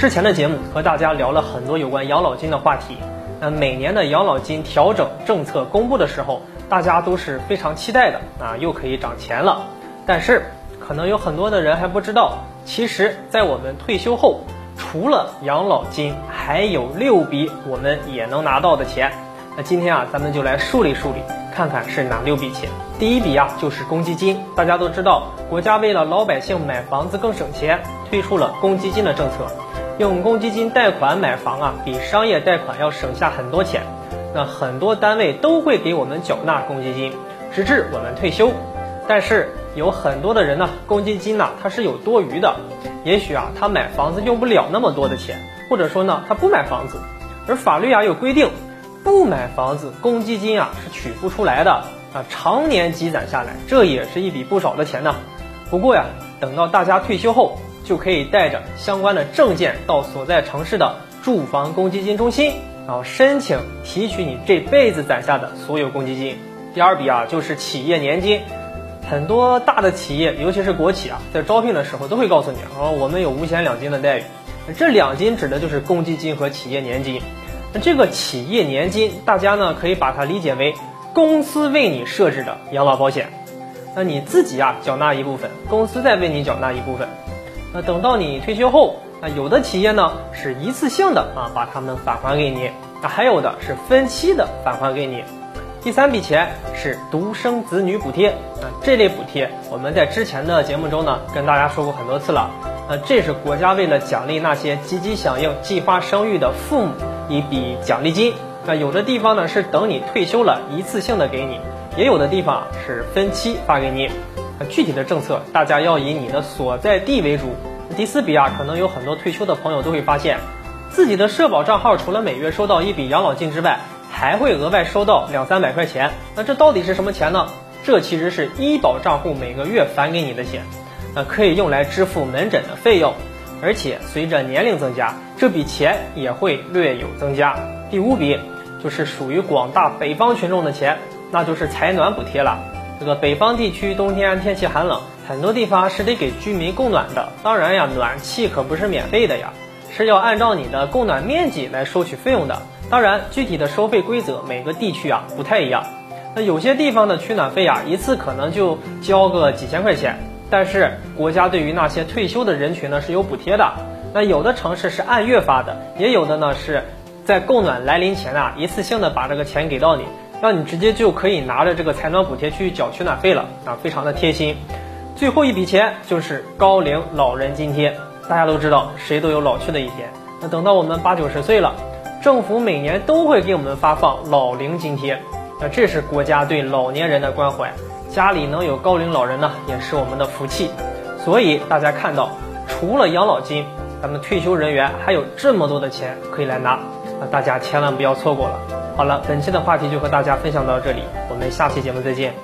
之前的节目和大家聊了很多有关养老金的话题。那每年的养老金调整政策公布的时候，大家都是非常期待的啊，又可以涨钱了。但是可能有很多的人还不知道，其实，在我们退休后，除了养老金，还有六笔我们也能拿到的钱。那今天啊，咱们就来梳理梳理，看看是哪六笔钱。第一笔啊，就是公积金。大家都知道，国家为了老百姓买房子更省钱，推出了公积金的政策。用公积金贷款买房啊，比商业贷款要省下很多钱。那很多单位都会给我们缴纳公积金，直至我们退休。但是有很多的人呢，公积金呢，它是有多余的。也许啊，他买房子用不了那么多的钱，或者说呢，他不买房子。而法律啊有规定，不买房子，公积金啊是取不出来的啊。常年积攒下来，这也是一笔不少的钱呢。不过呀，等到大家退休后，就可以带着相关的证件到所在城市的住房公积金中心，然后申请提取你这辈子攒下的所有公积金。第二笔啊，就是企业年金。很多大的企业，尤其是国企啊，在招聘的时候都会告诉你，啊，我们有五险两金的待遇。这两金指的就是公积金和企业年金。那这个企业年金，大家呢可以把它理解为公司为你设置的养老保险。那你自己啊缴纳一部分，公司再为你缴纳一部分。那等到你退休后，那有的企业呢是一次性的啊把它们返还给你，那还有的是分期的返还给你。第三笔钱是独生子女补贴啊，这类补贴我们在之前的节目中呢跟大家说过很多次了。那，这是国家为了奖励那些积极响应计划生育的父母一笔奖励金。那有的地方呢是等你退休了一次性的给你，也有的地方是分期发给你。具体的政策大家要以你的所在地为主。第四笔啊，可能有很多退休的朋友都会发现，自己的社保账号除了每月收到一笔养老金之外，还会额外收到两三百块钱，那这到底是什么钱呢？这其实是医保账户每个月返给你的钱，那可以用来支付门诊的费用，而且随着年龄增加，这笔钱也会略有增加。第五笔就是属于广大北方群众的钱，那就是采暖补贴了。这个北方地区冬天天气寒冷，很多地方是得给居民供暖的，当然呀，暖气可不是免费的呀，是要按照你的供暖面积来收取费用的。当然，具体的收费规则每个地区啊不太一样。那有些地方的取暖费啊，一次可能就交个几千块钱。但是国家对于那些退休的人群呢是有补贴的。那有的城市是按月发的，也有的呢是在供暖来临前啊，一次性的把这个钱给到你，让你直接就可以拿着这个采暖补贴去缴取暖费了啊，非常的贴心。最后一笔钱就是高龄老人津贴。大家都知道，谁都有老去的一天。那等到我们八九十岁了。政府每年都会给我们发放老龄津贴，那这是国家对老年人的关怀，家里能有高龄老人呢，也是我们的福气。所以大家看到，除了养老金，咱们退休人员还有这么多的钱可以来拿，那大家千万不要错过了。好了，本期的话题就和大家分享到这里，我们下期节目再见。